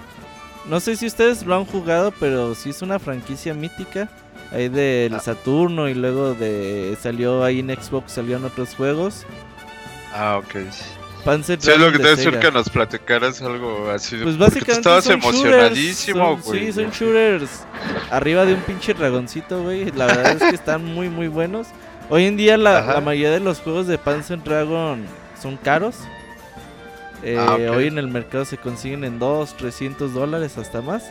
No sé si ustedes lo han jugado, pero sí es una franquicia mítica. Ahí del Ah. Saturno y luego de salió ahí en Xbox, salieron otros juegos. Ah, ok. Panzer Sí, es lo Dragon que te decir que nos platicaras algo así. Pues tú básicamente estabas son emocionadísimo, son- güey. Sí, son shooters arriba de un pinche dragoncito, güey. La verdad es que están muy, muy buenos. Hoy en día la, la mayoría de los juegos de Panzer Dragon son caros. Eh, Ah, ok. Hoy en el mercado se consiguen en 2, 300 dólares hasta más.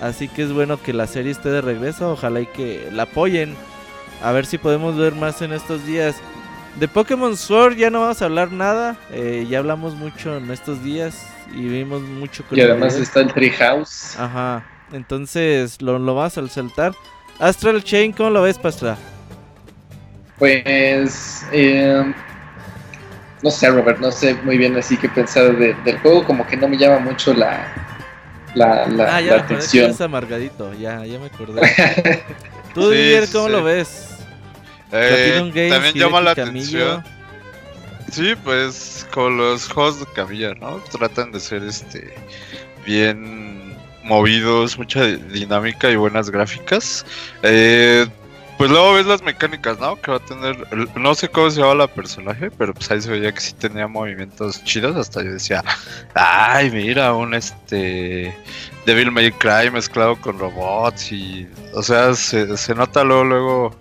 Así que es bueno que la serie esté de regreso. Ojalá y que la apoyen. A ver si podemos ver más en estos días. De Pokémon Sword ya no vamos a hablar nada. eh, ya hablamos mucho en estos días. Y vimos mucho con Y además está el Treehouse. Ajá. Entonces lo, lo vamos a saltar. Astral Chain, ¿cómo lo ves, Pastra? Pues, eh, no sé, Robert, no sé muy bien así que pensar de- del juego, como que no me llama mucho la, la, la, ah, ya la me acordé que atención. es amargadito. Ya, ya me acordé. Tú, Sí, Didier, sí, ¿cómo sí. lo ves? Eh, Games, también llama la atención. Sí, pues con los juegos de Camilla, ¿no? Tratan de ser este bien movidos, mucha di- dinámica y buenas gráficas. Eh, pues luego ves las mecánicas, ¿no? Que va a tener, no sé cómo se llama la personaje, pero pues ahí se veía que sí tenía movimientos chidos. Hasta yo decía, ay, mira, un este Devil May Cry mezclado con robots y, o sea, se, se nota luego, luego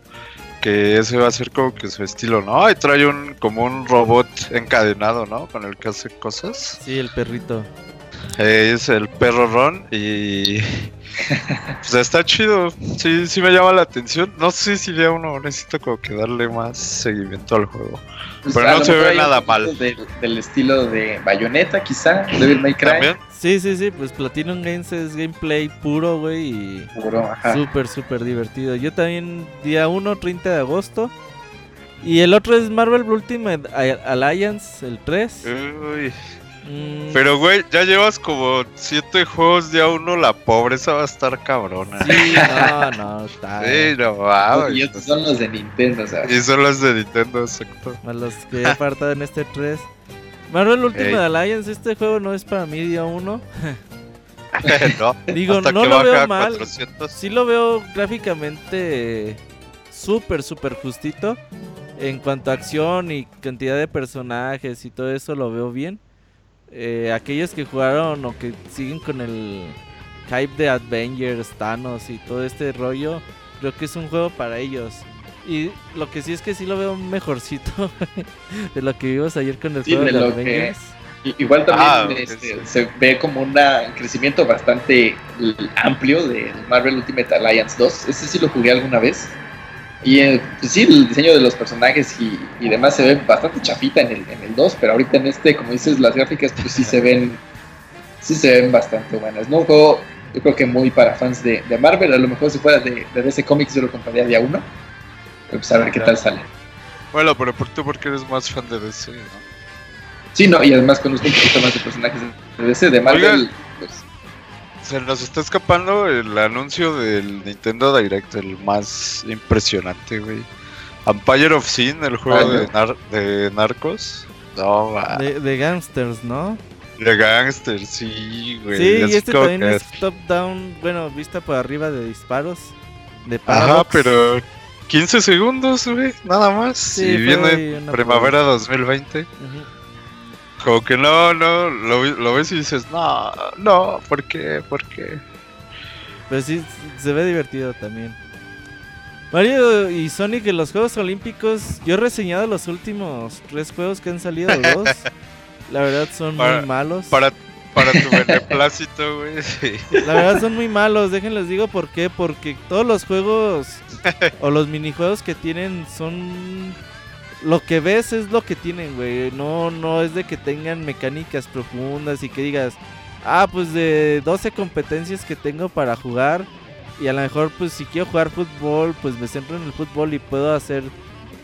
que ese va a ser como que su estilo, ¿no? Y trae un como un robot encadenado, ¿no? Con el que hace cosas. Sí, el perrito. Es el perro Ron y pues está chido. Sí, sí me llama la atención. No sé si ya uno necesita como que darle más seguimiento al juego. Pues, Pero no se ve nada mal. Del, del estilo de Bayonetta, quizá, Devil May Cry. También. Sí, sí, sí, pues Platinum Games es gameplay puro, güey, y Puro, ajá. súper, súper divertido. Yo también, día 1, 30 de agosto. Y el otro es Marvel Ultimate Alliance, el 3. Uy. Mm, Pero güey, ya llevas como siete juegos de a uno, la pobreza va a estar cabrona. Sí, no, no, está. Sí, no y estos son los de Nintendo, o sea. Y son los de Nintendo, exacto. A los que he apartado en este 3. Marvel Ultimate Ey. Alliance, este juego no es para mí día 1. no, Digo, hasta no que lo baja veo mal. 400. Sí lo veo gráficamente súper, súper justito. En cuanto a acción y cantidad de personajes y todo eso lo veo bien. Eh, aquellos que jugaron o que siguen con el hype de Avengers, Thanos y todo este rollo, creo que es un juego para ellos. Y lo que sí es que sí lo veo mejorcito de lo que vimos ayer con el Sí, juego de de, lo que- Avengers. Igual también Ah, este, sí. se ve como una- un crecimiento bastante amplio del Marvel Ultimate Alliance 2. Ese sí lo jugué alguna vez. Y eh, pues sí, el diseño de los personajes y, y demás se ve bastante chafita en el, en el 2, pero ahorita en este, como dices, las gráficas pues sí se ven sí se ven bastante buenas. ¿no? Un juego yo creo que muy para fans de, de Marvel. A lo mejor si fuera de, de DC Comics yo lo compraría día uno. Pero pues a ver qué tal sale. Bueno, pero por tú porque eres más fan de DC, ¿no? Sí, no, y además conozco un poquito más de personajes de DC, de Marvel. Se nos está escapando el anuncio del Nintendo Direct, el más impresionante, güey. Empire of Sin, el juego Ah, de, nar- de narcos. No, va. De, De, de gangsters, ¿no? gangsters, sí, güey. Sí, Es y este también es top down, bueno, vista por arriba de disparos. De Ajá, pero 15 segundos, güey, nada más. Sí, y viene primavera 2020. Ujú. Como que no, no, lo, lo ves y dices, no, no, ¿por qué? ¿Por qué? Pero sí, se ve divertido también. Mario y Sonic en los Juegos Olímpicos, yo he reseñado los últimos tres juegos que han salido, dos. La verdad son Para- muy malos. Para, para tu beneplácito, güey, sí. La verdad son muy malos, déjenles digo por qué. Porque todos los juegos o los minijuegos que tienen son... Lo que ves es lo que tienen, güey. No, no es de que tengan mecánicas profundas y que digas, ah, pues de 12 competencias que tengo para jugar. Y a lo mejor, pues si quiero jugar fútbol, pues me centro en el fútbol y puedo hacer,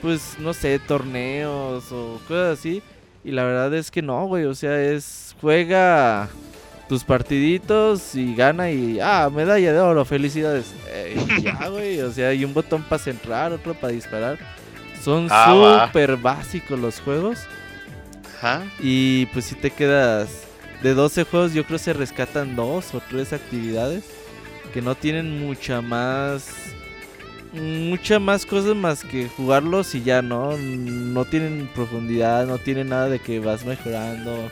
pues no sé, torneos o cosas así. Y la verdad es que no, güey. O sea, es juega tus partiditos y gana y ah, medalla de oro, felicidades. Eh, ya, güey, o sea, hay un botón para centrar, otro para disparar. Son Ah, súper básicos los juegos Ajá. y pues si te quedas de 12 juegos, yo creo se rescatan dos o tres actividades que no tienen mucha más mucha más cosas más que jugarlos y ya no no tienen profundidad, no tienen nada de que vas mejorando.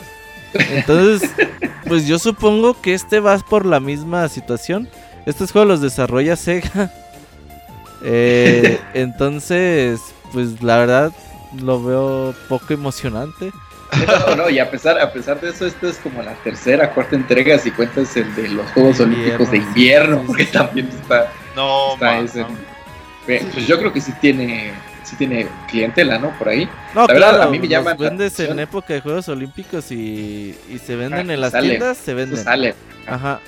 Entonces, pues yo supongo que este vas por la misma situación. Estos juegos los desarrolla Sega. Eh, entonces, pues la verdad lo veo poco emocionante. no, no, y a pesar, a pesar de eso, esto es como la tercera, cuarta entrega, si cuentas el de los Juegos Invierno, Olímpicos de sí, invierno, sí, porque sí. también está, No, está man, ese. no. Pues yo creo que sí tiene, sí tiene clientela, ¿no? Por ahí. No, La verdad, claro, a mí me llama la vendes en época de Juegos Olímpicos y, y se venden Ah, en las sale. tiendas, se venden. sale. Ajá.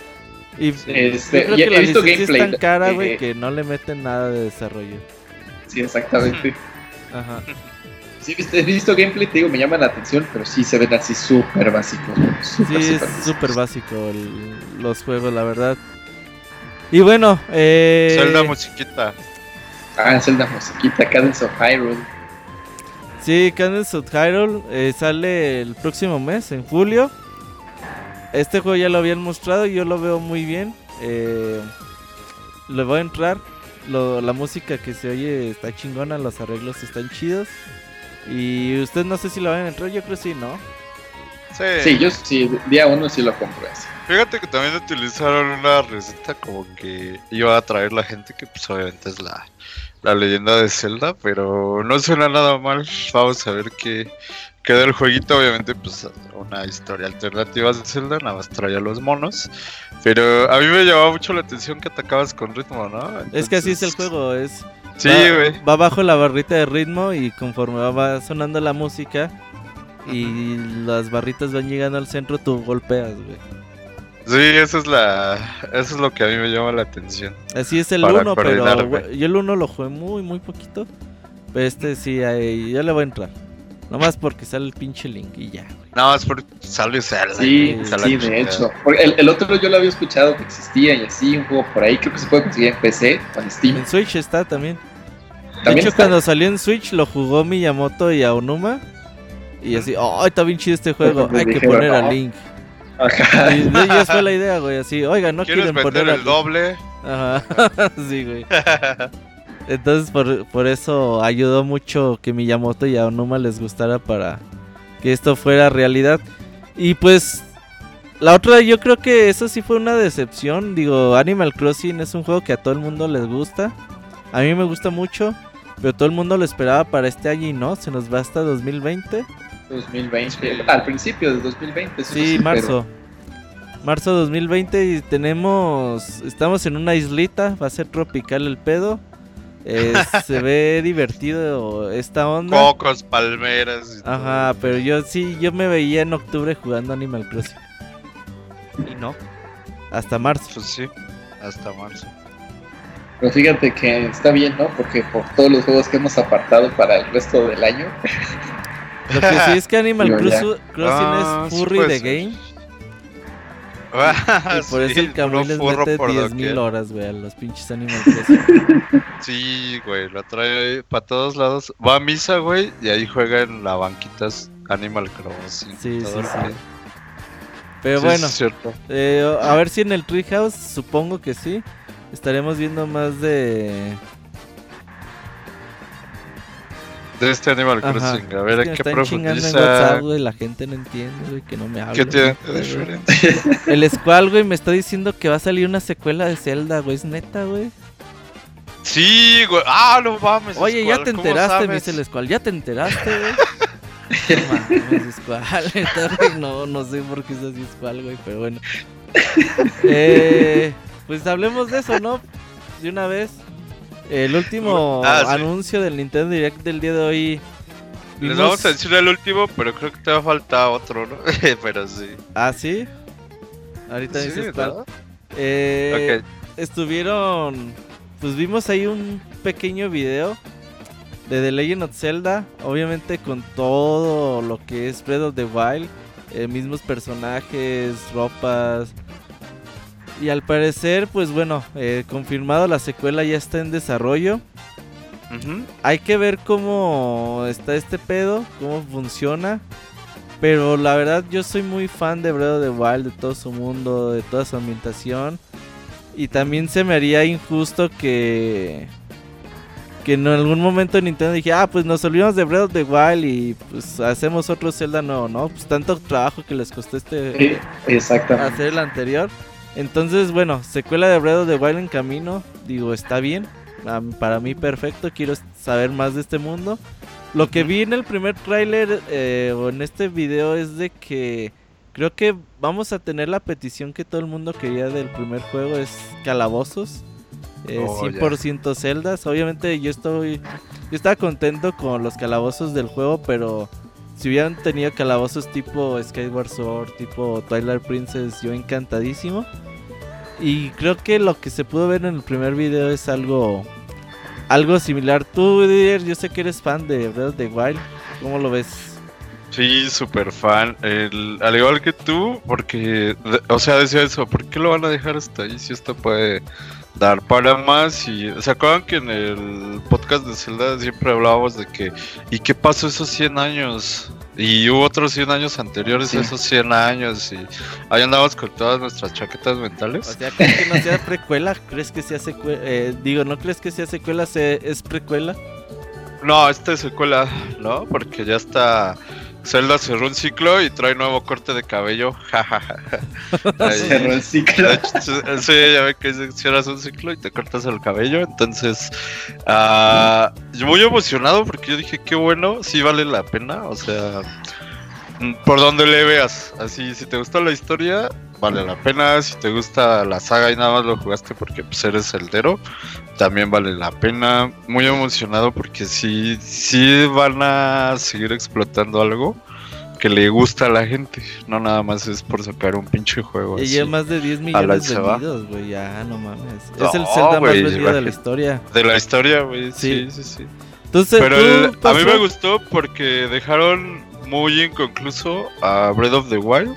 Y Este, yo creo y he que la visto licencia es gameplay, tan cara, güey, eh, que no le meten nada de desarrollo. Sí, exactamente. Ajá. Sí, he visto, he visto gameplay, te digo, me llama la atención, pero sí se ven así súper básicos. Súper, Sí, es súper súper básico el- los juegos, la verdad. Y bueno, eh... Zelda musiquita. Ah, Zelda musiquita, Cadence of Hyrule. Sí, Cadence of Hyrule eh, sale el próximo mes, en julio. Este juego ya lo habían mostrado y yo lo veo muy bien. Eh, le voy a entrar. Lo- la música que se oye está chingona, los arreglos están chidos. Y usted no sé si lo van a entrar, yo creo que sí, ¿no? Sí. Sí, yo sí, día uno sí lo compro ese. Fíjate que también utilizaron una receta como que iba a atraer la gente que pues obviamente es la, la leyenda de Zelda, pero no suena nada mal. Vamos a ver qué queda el jueguito. Obviamente pues una historia alternativa de Zelda, nada más traía los monos. Pero a mí me llamaba mucho la atención que atacabas con ritmo, ¿no? Es que así es el juego, es... Sí, güey. va bajo la barrita de ritmo y conforme va- sonando la música y las barritas van llegando al centro, tú golpeas, güey. Sí, eso es la eso es lo que a mí me llama la atención. Así es el Para 1, pero yo el 1 lo jugué muy, muy poquito. Pero este sí, ahí, yo le voy a entrar. Nomás porque sale el pinche link y ya, güey. Nada más por sale Zelda. Sí, sí, de hecho. Porque el, el otro yo lo había escuchado que existía y así, un juego por ahí, creo que se puede conseguir en PC o en Steam. En Switch está también. De hecho, está. cuando salió en Switch lo jugó Miyamoto y Aonuma. Y así, oh, está bien chido este juego. Hay que poner a "No". Link. Ajá. Y de ellos fue la idea, güey. Así, oiga, no ¿Quieres quieren poner a el Link. doble? Ajá, sí, güey. Entonces por, por eso ayudó mucho que Miyamoto y Aonuma les gustara para que esto fuera realidad. Y pues la otra yo creo que eso sí fue una decepción. Digo, Animal Crossing es un juego que a todo el mundo les gusta. A mí me gusta mucho, pero todo el mundo lo esperaba para este año y no, se nos va hasta 2020. 2020. Al principio de 2020. eso Sí, marzo. Marzo 2020 y tenemos, estamos en una islita, va a ser tropical el pedo. Eh, se ve divertido esta onda. Cocos, palmeras. y todo. Ajá, pero yo sí, yo me veía en octubre jugando Animal Crossing. Y no. Hasta marzo. Pues sí, hasta marzo. Pero fíjate que está bien, ¿no? Porque por todos los juegos que hemos apartado para el resto del año, Lo que sí es que Animal Crossing Ah, es sí furry puede de ser. game. Ah, Y por eso sí, el puro les mete por 10.000 doquier. horas, güey, a los pinches Animal Crossing. Sí, güey, lo trae para todos lados. Va a misa, güey, y ahí juega en la banquitas Animal Crossing. Sí, sí, sí. Pero Sí, bueno, es cierto. eh, a ver si en el Treehouse, supongo que sí. Estaremos viendo más de. De este Animal Ajá. Crossing, a ver Es que qué chingando en profundiza. WhatsApp, güey. La gente no entiende, güey, que no me habla. ¿Qué tiene güey. de diferente? El Squall, güey, me está diciendo que va a salir una secuela de Zelda, güey. Es neta, güey. Sí, güey. Ah, no mames. Oye, ya te ¿cómo enteraste, me dice el Squall. ¿Ya te enteraste, güey? No mames, Squall, neta, güey, No, no sé por qué es así Squall, güey, pero bueno. Eh, pues hablemos de eso, ¿no? De una vez. El último Ah, sí. anuncio del Nintendo Direct del día de hoy. Les vimos- vamos a decir el último, pero creo que te va a faltar otro, ¿no? pero sí. Ah, sí. Ahorita Sí. ¿no? Eh, Ok. estuvieron. Pues vimos ahí un pequeño video de The Legend of Zelda. Obviamente con todo lo que es Breath of the Wild. eh, mismos personajes, ropas. Y al parecer, pues bueno, eh, confirmado la secuela ya está en desarrollo. Hay que ver cómo está este pedo, cómo funciona. Pero la verdad yo soy muy fan de Breath of the Wild, de todo su mundo, de toda su ambientación. Y también se me haría injusto que... Que en algún momento Nintendo dije, ah, pues nos olvidamos de Breath of the Wild y pues hacemos otro Zelda nuevo, ¿no? Pues tanto trabajo que les costó este Sí, exactamente. hacer el anterior. Entonces, bueno, secuela de Breath of the Wild en camino. Digo, está bien. Para mí perfecto. Quiero saber más de este mundo. Lo que vi en el primer tráiler eh, o en este video es de que creo que vamos a tener la petición que todo el mundo quería del primer juego. Es calabozos. Eh, Oh, ya. 100% celdas. Obviamente yo estoy... Yo estaba contento con los calabozos del juego, pero... Si hubieran tenido calabozos tipo Skyward Sword, tipo Twilight Princess, yo encantadísimo. Y creo que lo que se pudo ver en el primer video es algo algo similar. Tú, Didier, yo sé que eres fan de Breath of the Wild. ¿Cómo lo ves? Sí, súper fan. Al igual que tú, porque, o sea, decía eso, ¿por qué lo van a dejar hasta ahí si esto puede dar para más? Y se acuerdan que en el podcast de Zelda siempre hablábamos de que, ¿y qué pasó esos 100 años? Y hubo otros 100 años anteriores Sí. a esos 100 años y ahí andamos con todas nuestras chaquetas O mentales. sea, ¿crees que no sea precuela? ¿Crees que sea secuela? digo, ¿no crees que sea secuela? Se- ¿Es precuela? No, esta es secuela, ¿no? Porque ya está... Zelda cerró un ciclo y trae nuevo corte de cabello. Cerró el ciclo. Hecho, sí, ya ve que cierras un ciclo y te cortas el cabello. Entonces, ah, yo muy emocionado porque yo dije, qué bueno, sí vale la pena. O sea, mm, por donde le veas. Así, si te gusta la historia, vale la pena. Si te gusta la saga y nada más lo jugaste porque pues, eres celdero, también vale la pena. Muy emocionado porque sí, sí van a seguir explotando algo. Que le gusta a la gente, no nada más es por sacar un pinche juego. Y lleva más de 10 A la millones va. vendidos, güey. Ya, no mames. No, es el Zelda más güey, vendido de la historia. De la historia, güey. Sí. Sí, sí, sí. Entonces, Pero ¿tú, el- a mí me gustó porque dejaron muy inconcluso a Breath of the Wild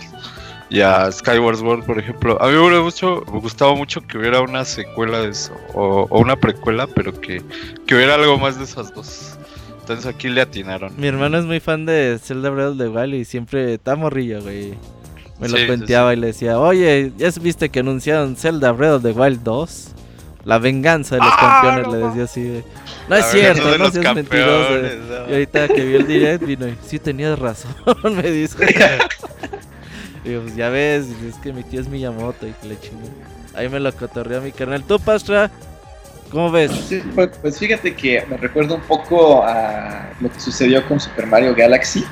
y a Skyward Sword, por ejemplo. A mí me hubiera mucho, me gustaba mucho que hubiera una secuela de eso, o, o una precuela, pero que, que hubiera algo más de esas dos. Entonces aquí le atinaron. Mi hermano es muy fan de Zelda Breath of the Wild y siempre está morrillo, güey. Me lo Sí, sí, cuenteaba y le decía, oye, ¿ya viste que anunciaron Zelda Breath of the Wild 2? La venganza de los Ah, campeones, no le decía así. de, No La es cierto, no seas mentiroso. no. Y ahorita que vio el direct vino y, sí tenías razón, me dice. Digo, pues ya ves, es que mi tío es Miyamoto y que le chingó. Ahí me lo cotorreó mi carnal. ¿Tú, Pastra? ¿Cómo ves? Sí, pues, pues fíjate que me recuerda un poco a lo que sucedió con Super Mario Galaxy.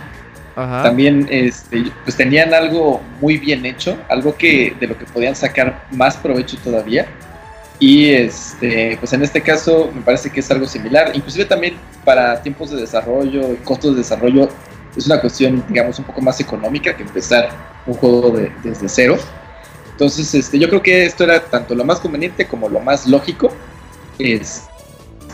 Ajá. También este, pues tenían algo muy bien hecho, algo que de lo que podían sacar más provecho todavía. Y este, pues en este caso me parece que es algo similar. Inclusive también para tiempos de desarrollo, y costos de desarrollo, es una cuestión, digamos, un poco más económica que empezar un juego de- desde cero. Entonces, este, yo creo que esto era tanto lo más conveniente como lo más lógico este,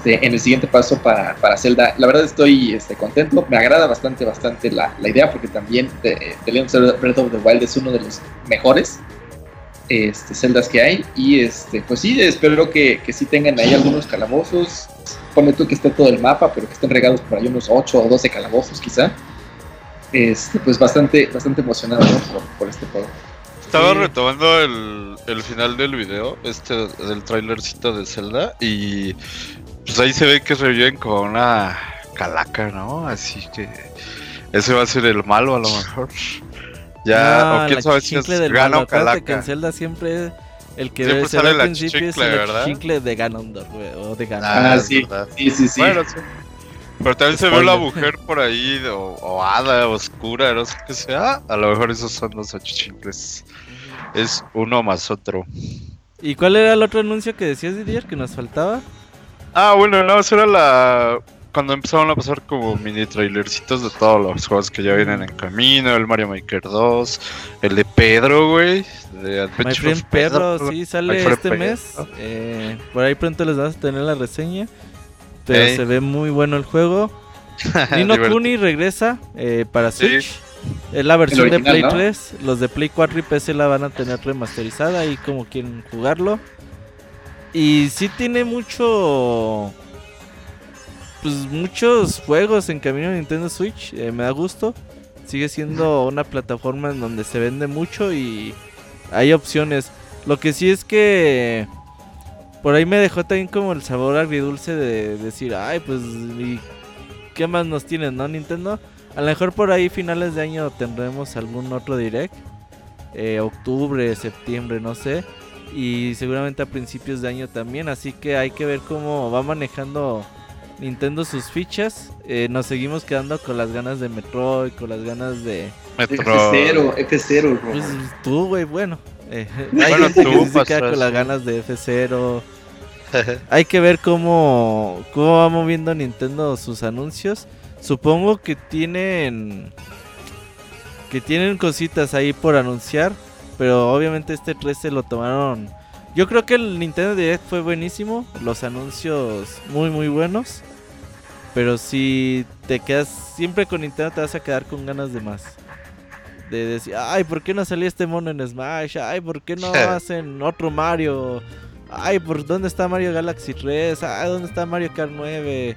en el siguiente paso para, para Zelda. La verdad estoy este, contento, me agrada bastante, bastante la, la idea porque también The, The Legend of Breath of the Wild es uno de los mejores este, celdas que hay. Y este, pues sí, espero que, que sí tengan ahí algunos calabozos. Ponme tú que esté todo el mapa, pero que estén regados por ahí unos 8 o 12 calabozos quizá. Este, pues bastante, bastante emocionado ¿no? por, por este juego. Estaba Sí. retomando el, el final del video, este del trailercito de Zelda, y pues ahí se ve que reviven con una calaca, ¿no? Así que ese va a ser el malo a lo mejor. Ya, Ah, o quién sabe si es chicle del Gano malo. Acuérdate que en Calaca. Zelda siempre el que Siempre sale al principio es el ¿verdad? chicle de Ganondorf, o de. Ah, es sí. verdad. Sí, sí, sí. Bueno, sí. Pero también se ve la mujer por ahí, o, o hada, oscura, no sé qué sea. A lo mejor esos son los achichincles. Es uno más otro. ¿Y cuál era el otro anuncio que decías, Didier, que nos faltaba? Ah, bueno, no, eso era la. Cuando empezaron a pasar como mini trailercitos de todos los juegos que ya vienen en camino: el Mario Maker 2, el de Pedro, güey. De My Adventure Friend of Pedro, Pedro. sí, sale My este Pedro. mes. Eh, por ahí pronto les vamos a tener la reseña. Pero Ey. se ve muy bueno el juego. Nino. Kuni regresa eh, para Sí. Switch. Es la versión de Play ¿no? 3. Los de Play 4 y PC la van a tener remasterizada ahí como quieren jugarlo. Y sí tiene mucho. Pues muchos juegos en camino a Nintendo Switch. eh, me da gusto. Sigue siendo una plataforma en donde se vende mucho y hay opciones. Lo que sí es que por ahí me dejó también como el sabor agridulce de decir, ay, pues, ¿y qué más nos tienen, no, Nintendo? A lo mejor por ahí finales de año tendremos algún otro direct. eh, octubre, septiembre, no sé. Y seguramente a principios de año también. Así que hay que ver cómo va manejando Nintendo sus fichas. Eh, nos seguimos quedando con las ganas de Metroid, con las ganas de... Metro. F0, F0, Robo. Pues tú, güey, bueno. Eh, hay Bueno, gente que tú, sí se queda con las ganas de F0. Hay que ver cómo, cómo va moviendo Nintendo sus anuncios. Supongo que tienen que tienen cositas ahí por anunciar, pero obviamente este 13 lo tomaron. Yo creo que el Nintendo Direct fue buenísimo, los anuncios muy muy buenos, pero si te quedas siempre con Nintendo te vas a quedar con ganas de más. De decir, ay, ¿por qué no salió este mono en Smash? Ay, ¿por qué no hacen otro Mario? Ay, ¿por dónde está Mario Galaxy 3? Ay, ¿dónde está Mario Kart 9?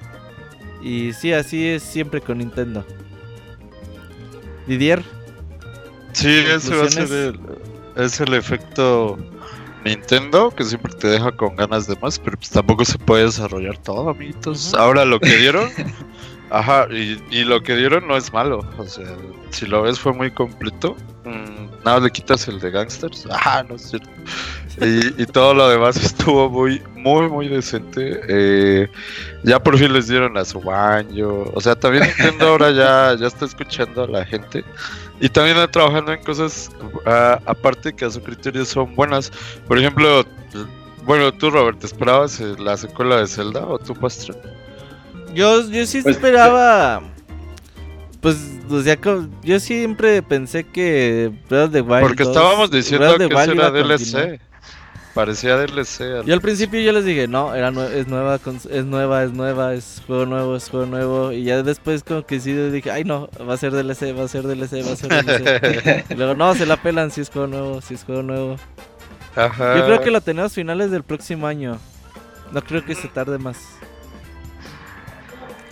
Y sí, así es siempre con Nintendo. Didier, Sí, ese va a ser el, es el efecto Nintendo, que siempre te deja con ganas de más, pero pues tampoco se puede desarrollar todo, amiguitos. Ahora lo que dieron, ajá, y, y lo que dieron no es malo, o sea, si lo ves fue muy completo. Mm, nada, le quitas el de Gangsters, ajá, no es cierto. Y, y todo lo demás estuvo muy, muy, muy decente. Eh, ya por fin les dieron a su baño. O sea, también Nintendo ahora ya, ya está escuchando a la gente. Y también está trabajando en cosas ah, aparte que a su criterio son buenas. Por ejemplo, bueno, tú Robert, ¿te esperabas eh, la secuela de Zelda o tú Pastra? Yo, yo sí Pues, esperaba. Pues, o sea, yo siempre pensé que Breath of the Wild. Porque 2 estábamos diciendo que eso Wild era. DLC. Parecía DLC. al- Yo al principio yo les dije, no, era nue- es nueva, es nueva, es nueva, es juego nuevo, es juego nuevo. Y ya después como que sí dije, ay no, va a ser DLC, va a ser DLC, va a ser DLC. y luego, no, se la pelan si es juego nuevo, si es juego nuevo. Ajá. Yo creo que lo tenemos finales del próximo año. No creo que se tarde más.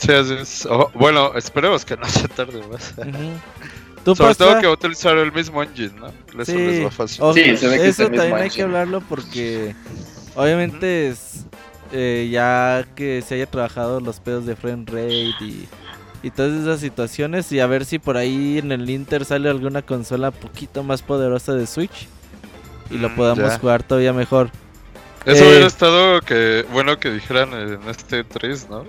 Sí, así es. Ojo, bueno, esperemos que no se tarde más. Ujú. ¿Tú, Sobre todo Pastra? que va a utilizar el mismo engine, ¿no? Eso Sí. les va fácil. O- Sí, se ve que es eso mismo también hay que hablarlo porque obviamente es eh, ya que se haya trabajado los pedos de frame rate y, y todas esas situaciones y a ver si por ahí en el Inter sale alguna consola poquito más poderosa de Switch y lo Mm, podamos ya. jugar todavía mejor. Eso Eh, hubiera estado que bueno que dijeran en este 3, ¿no?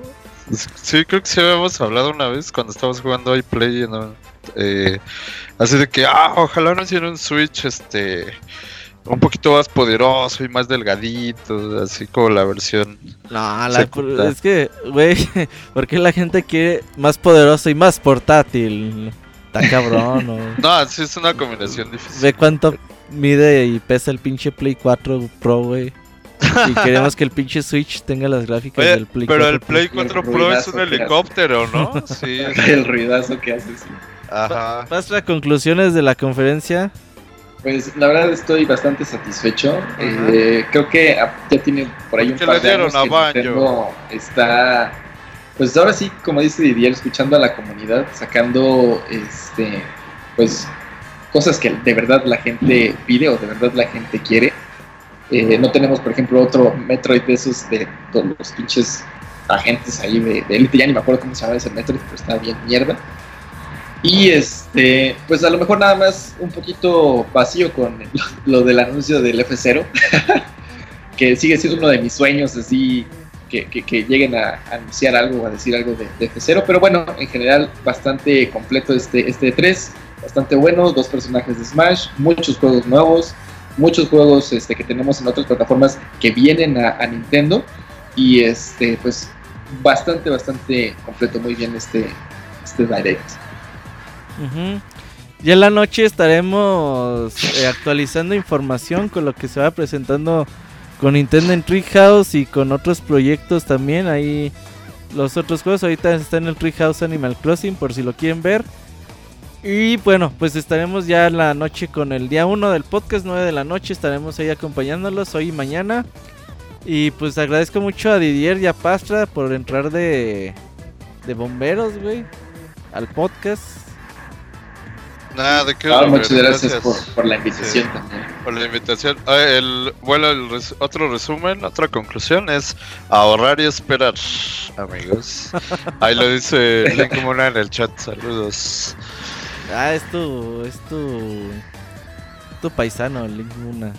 Sí, creo que sí habíamos hablado una vez cuando estábamos jugando iPlay, ¿no? Eh, así de que, ah, ojalá no hicieran un Switch, este, un poquito más poderoso y más delgadito, así como la versión. No, la- es que, güey, ¿por qué la gente quiere más poderoso y más portátil? Está cabrón, ¿no? No, sí es una combinación difícil. Ve cuánto mide y pesa el pinche Play 4 Pro, güey. Y queremos que el pinche Switch tenga las gráficas Oye, del Play pero 4 el Play Pro. 4 El Pro es un helicóptero, ¿no? Sí. El ruidazo que hace, sí. Ajá. Pastra, conclusiones de la conferencia. Pues la verdad estoy bastante satisfecho. Eh, creo que ya tiene por ahí un par le de dieron años a que. Nintendo está, pues ahora sí, como dice Didier, escuchando a la comunidad, sacando, este, pues cosas que de verdad la gente pide o de verdad la gente quiere. Eh, no tenemos, por ejemplo, otro Metroid de esos de todos los pinches agentes ahí de, de Elite. Ya ni me acuerdo cómo se llama ese Metroid, pero está bien mierda. Y este, pues a lo mejor nada más un poquito vacío con lo, del anuncio del F0, que sigue siendo uno de mis sueños, así que, que- que lleguen a anunciar algo o a decir algo de, de F0. Pero bueno, en general, bastante completo este, este 3, bastante bueno, dos personajes de Smash, muchos juegos nuevos, muchos juegos este, que tenemos en otras plataformas que vienen a, Nintendo. Y este, pues bastante, bastante completo, muy bien este, este Direct. Ujú. Ya en la noche estaremos eh, actualizando información con lo que se va presentando con Nintendo en Treehouse y con otros proyectos también. Ahí los otros juegos ahorita están en el Treehouse Animal Crossing por si lo quieren ver. Y bueno, pues estaremos ya la noche con el día 1 del podcast, 9 de la noche. Estaremos ahí acompañándolos hoy y mañana. Y pues agradezco mucho a Didier y a Pastra por entrar de, de bomberos, güey, al podcast. Nada, de qué. Ah, muchas gracias, por, por la invitación Sí. también. por la invitación. Ah, el, bueno, el res- otro resumen, otra conclusión es ahorrar y esperar, amigos. Ahí lo dice Link Mona en el chat. Saludos. Ah, es tu. Es tu. Tu paisano, Link Luna.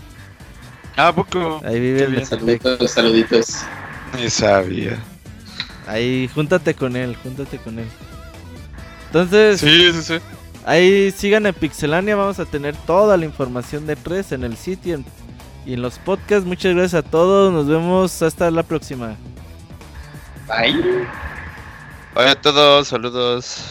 Ah, poco. Ahí vive el. Saluditos, saluditos. Ni sabía. Ahí, júntate con él, júntate con él. Entonces, Sí, sí, sí. ahí sigan en Pixelania. Vamos a tener toda la información de 3 en el sitio en- y en los podcasts. Muchas gracias a todos. Nos vemos hasta la próxima. Bye. Hola a todos, saludos.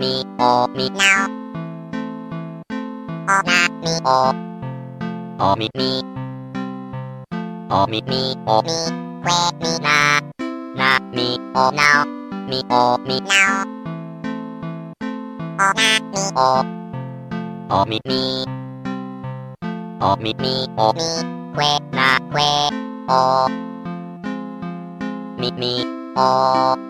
Now mi o mi now o na mi o o mi mi o mi mi o mi que mi na na mi o now mi o mi now o na mi o o mi mi o mi mi o mi que na que o mi mi o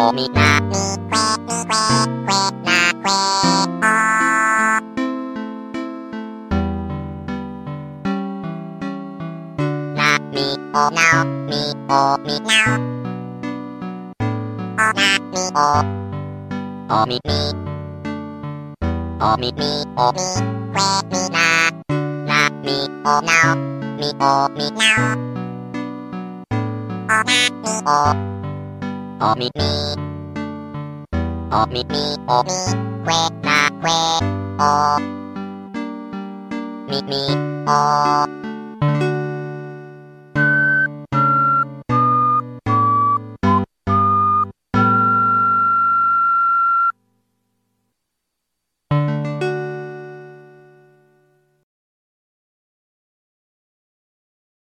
Na mi que que mi que now que. O mi na mi que mi que que na que o. Na mi o now mi o mi now. O na mi o. O mi mi. O mi mi o mi que mi na na mi o now mi o mi now o na mi o o おみみおみくえなくえおみみお